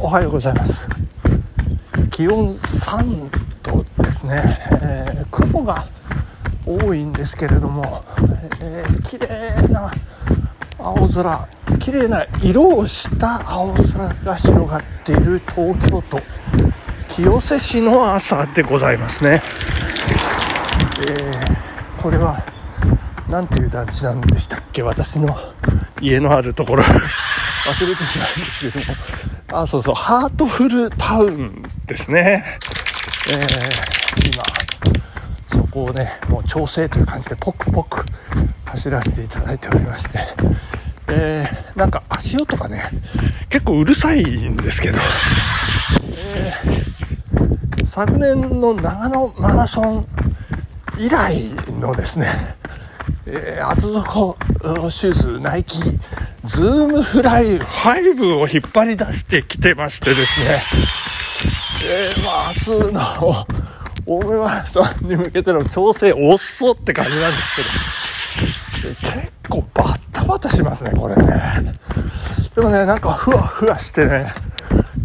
おはようございます。気温3度ですね、えー、雲が多いんですけれども、えー、綺麗な青空綺麗な色をした青空が広がっている東京都清瀬市の朝でございますね、えー、これは何ていう団地なんでしたっけ？私の家のあるところ。忘れてしまうんですけども。あそうそうハートフルタウンですね。えー、今そこをねもう調整という感じでポクポク走らせていただいておりまして。えー、なんか足音がね結構うるさいんですけど、えー、昨年の長野マラソン以来のですね、えー、厚底シューズナイキズームフライ5を引っ張り出してきてましてですね、えー、まあ、明日の大目マラソンに向けての調整遅って感じなんですけど、結構バッタバタしますね、これね。でもね、なんかふわふわしてね、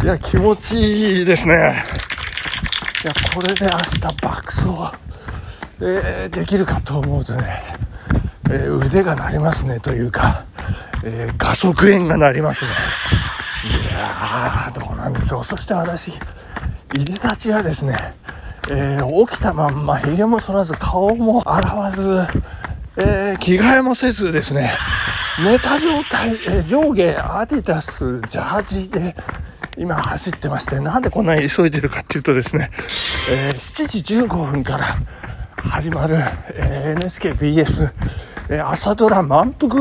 いや、気持ちいいですね。いや、これで明日爆走、えー、できるかと思うとね、えー、腕が鳴りますね、というか、えー、画速炎が鳴りますね。いやー、どうなんでしょう。そして私、いでたちがですね、えー、起きたまんま、髭も剃らず、顔も洗わず、えー、着替えもせずですね、寝た状態、えー、上下アディダス、ジャージで、今走ってまして、なんでこんなに急いでるかっていうとですね、えー、7時15分から始まる、え NHKBS、え朝ドラ満腹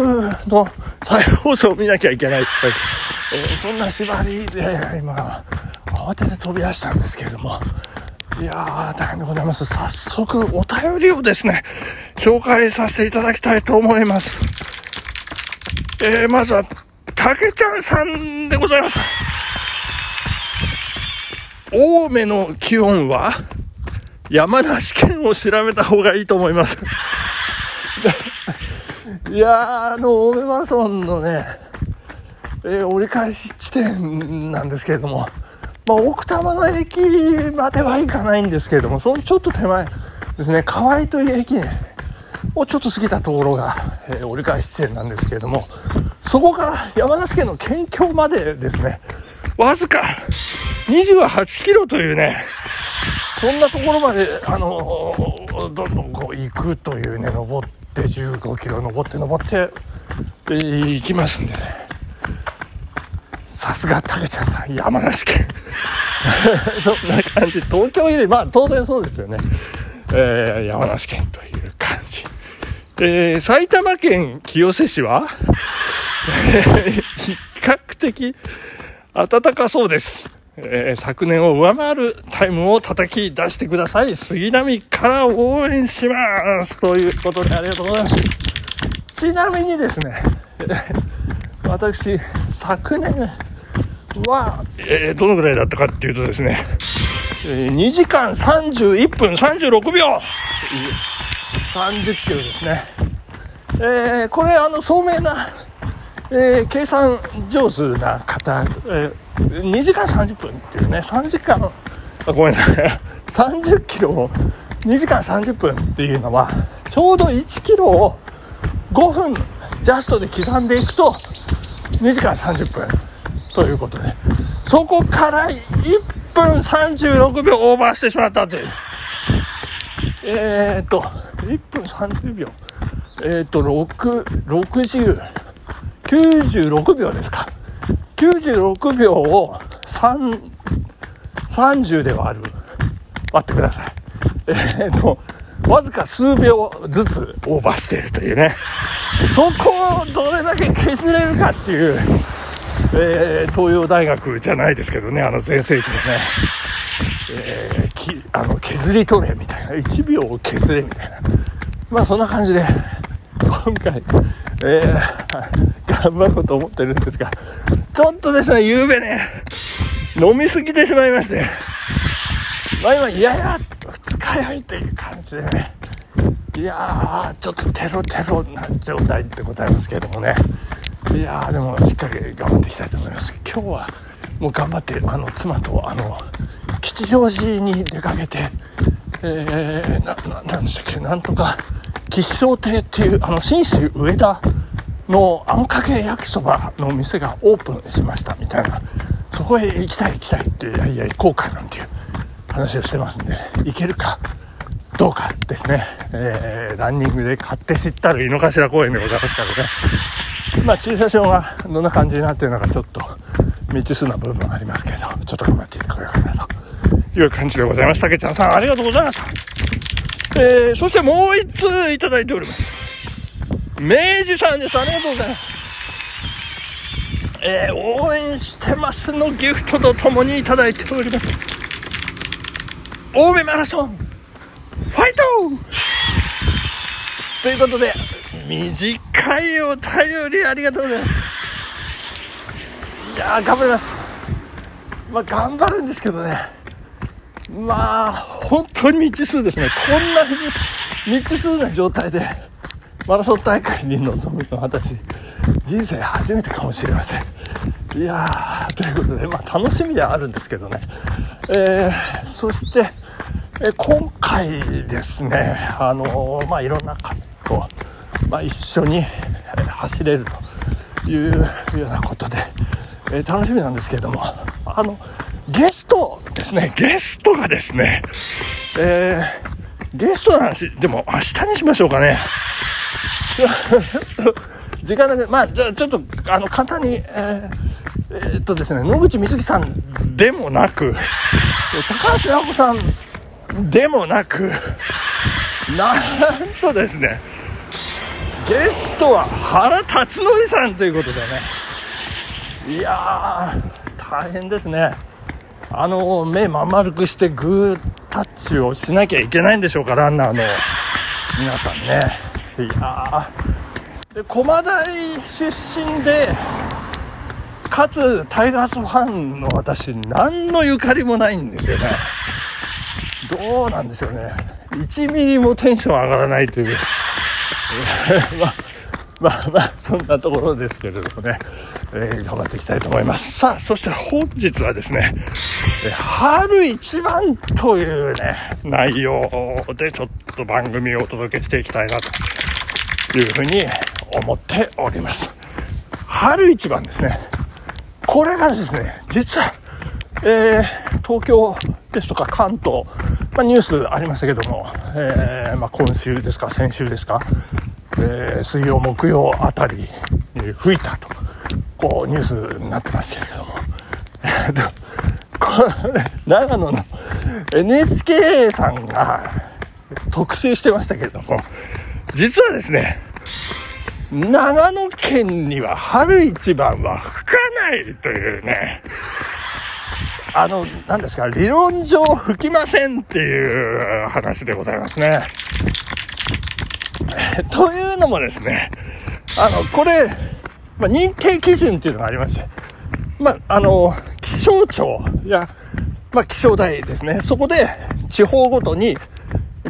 の再放送を見なきゃいけない、え、そんな縛りで今慌てて飛び出したんですけれども。いやー大変でございます。早速お便りをですね紹介させていただきたいと思います。えー、まずはたけちゃんさんでございます。青梅の気温は山梨県を調べた方がいいと思います。いや、あの、青梅マラソンのね、えー、折り返し地点なんですけれども、まあ、奥多摩の駅までは行かないんですけれども、そのちょっと手前ですね、河合という駅をちょっと過ぎたところが、えー、折り返し地点なんですけれども、そこから山梨県の県境までですね、わずか28キロというね、そんなところまで、あのどんどんこう行くというね、登って、って15キロ登って登って、行きますんでね。さすが竹ちゃんさん山梨県。そんな感じ。東京よりまあ当然そうですよね、えー、山梨県という感じ、えー、埼玉県清瀬市は？比較的暖かそうです。えー、昨年を上回るタイムを叩き出してください。杉並から応援します。ということでありがとうございます。ちなみにですね、私、昨年は、えー、どのぐらいだったかっていうとですね、え、2時間31分36秒30キロですね。え、これ、あの、聡明な、え、計算上手な方、えー2時間30分っていうね3時間あごめんなさい。30キロを2時間30分っていうのはちょうど1キロを5分ジャストで刻んでいくと2時間30分ということでそこから1分36秒オーバーしてしまったという。えー、っと1分30秒。えー、っと66096秒ですか。96秒を3 30で割る。割ってください。えー、っとわずか数秒ずつオーバーしているというね。そこをどれだけ削れるかっていう、えー、東洋大学じゃないですけどねあの全盛期のね、えー、きあの削り取れみたいな。1秒を削れみたいな。まあそんな感じで今回、えー、頑張ろうと思ってるんですがちょっとですね、夕べね、飲みすぎてしまいまして、まあ今、いやや、二日酔いという感じでね、いやー、ちょっとテロテロな状態でございますけれどもね、いやー、でもしっかり頑張っていきたいと思います。今日はもう頑張ってあの妻とあの吉祥寺に出かけて、えー、なななんでしたっけなんとか吉祥亭っていうあの信州上田のあんかけ焼きそばの店がオープンしました。みたいな。そこへ行きたい行きたいっていやいや行こうかなんていう話をしてますんで行けるかどうかですね、えー、ランニングで買って知ったる井の頭公園でございますからね。まあ駐車場がどんな感じになってるのかちょっと未知数な部分ありますけどちょっと頑張っていってこようかなという感じでございます。たけちゃんさんありがとうございました。えー、そしてもう一通いただいております。明治さんです。ありがとうございます。えー、応援してますのギフトとともにいただいております。青梅マラソンファイトということで短いお便りありがとうございます。いやー頑張ります。まあ頑張るんですけどね。まあ本当に未知数ですね。こんな未知数な状態でマラソン大会に臨むのは私人生初めてかもしれません。いやーということでまあ楽しみではあるんですけどね。えー、そしてえ今回ですねあのー、まあいろんな方と、まあ、一緒に走れるというようなことで、えー、楽しみなんですけれどもあのゲストですねゲストがですねえー、ゲストの話でも明日にしましょうかね。時間だけまあじゃちょっとあの簡単にえー、えー、っとですね野口みずきさんでもなく高橋尚子さんでもなくなんとですねゲストは原辰徳さんということでね。いやー大変ですね。あの目まん丸くしてグータッチをしなきゃいけないんでしょうかランナーの。皆さんね。いやで駒大出身でかつタイガースファンの私何のゆかりもないんですよね。どうなんでしょうね。1ミリもテンション上がらないという。まあまあまあそんなところですけれどもね、えー、頑張っていきたいと思います。さあそして本日はですね春一番というね内容でちょっと番組をお届けしていきたいなというふうに思っております。春一番ですね。これがですね、実は、えー、東京ですとか関東、まあ、ニュースありましたけども、えー、まあ、今週ですか、先週ですか、えー、水曜、木曜あたりに吹いたと、こう、ニュースになってましたけども、これ、長野の NHK さんが特集してましたけれども、実はですね、長野県には春一番は吹かないというね、あの、何ですか、理論上吹きませんっていう話でございますね。というのもですね、あの、これ、まあ、認定基準っていうのがありまして、まあ、あの、気象庁や、まあ、気象台ですね、そこで地方ごとに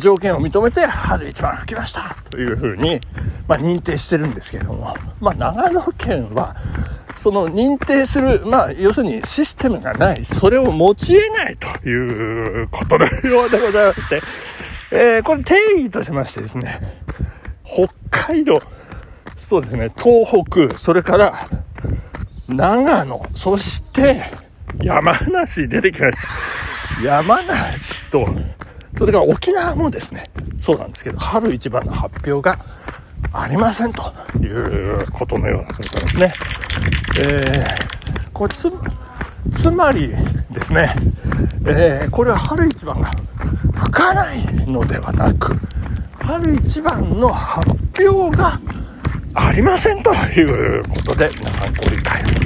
条件を認めて春一番吹きました。というふうに、まあ、認定してるんですけれども、まあ、長野県はその認定する、まあ、要するにシステムがない、それを持ち得ないということのようでございまして、えー、これ定義としましてですね、北海道、そうですね、東北、それから長野、そして山梨出てきました。山梨と、それから沖縄もですね、そうなんですけど、春一番の発表がありませんということのようなことですね。えー、これつ、つまりですね、えー、これは春一番が吹かないのではなく、春一番の発表がありませんということで、皆さんご理解を、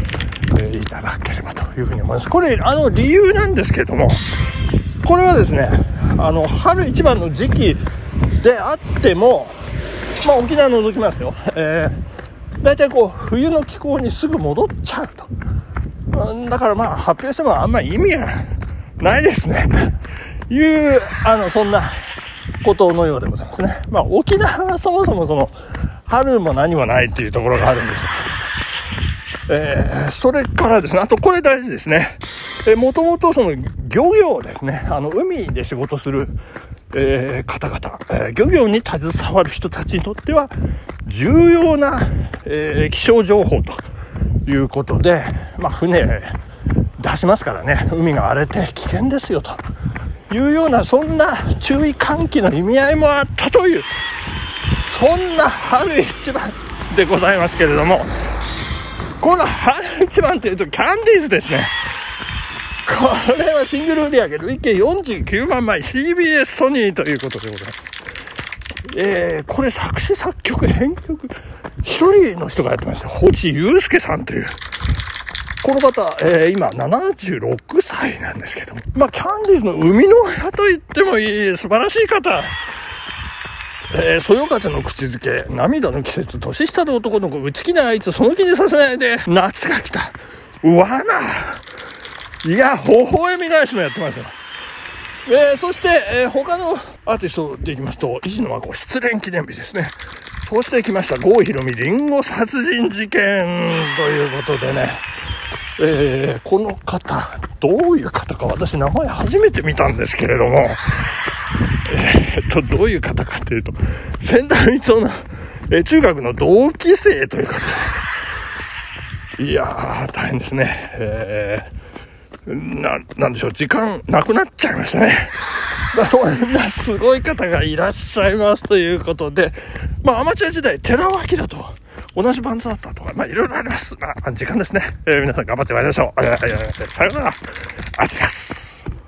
いただければというふうに思います。これ、あの、理由なんですけれども、これはですね、あの春一番の時期であっても、まあ、沖縄除きますよ、えー、大体こう冬の気候にすぐ戻っちゃうと。だからまあ発表してもあんまり意味がないですね。というあのそんなことのようでございますね、まあ、沖縄はそもそもその春も何もないっていうところがあるんです。えー、それからですね、あとこれ大事ですね。えー、もともとその漁業ですね、あの、海で仕事する、えー、方々、えー、漁業に携わる人たちにとっては、重要な、えー、気象情報ということで、まあ、船出しますからね、海が荒れて危険ですよというような、そんな注意喚起の意味合いもあったという、そんな春一番でございますけれども、この春一番というとキャンディーズですね。これはシングル売上累計49万枚 CBS ソニーということでございます。えー、これ作詞作曲編曲一人の人がやってました。星祐介さんという。この方、えー、今76歳なんですけども。まあ、キャンディーズの生みの親と言ってもいい素晴らしい方。えー、そよ風の口づけ、涙の季節、年下の男の子、内気なあいつ、その気にさせないで、夏が来た。罠いや、微笑み返しもやってますよ。えー、そして、えー、他のアーティストでいきますと、石野真子失恋記念日ですね。そして来ました、郷ひろみリンゴ殺人事件ということでね、えー、この方、どういう方か私名前初めて見たんですけれども、え、っと、どういう方かというと、仙台光雄の、え、中学の同期生ということで、いやー、大変ですね。えーな、なんでしょう、時間なくなっちゃいましたね。まあ、そんなすごい方がいらっしゃいますということで、まあ、アマチュア時代、寺尾明と同じバンドだったとか、まあ、いろいろあります。まあ、時間ですね。えー、皆さん頑張ってまいりましょう。さよなら。ありがとうございます。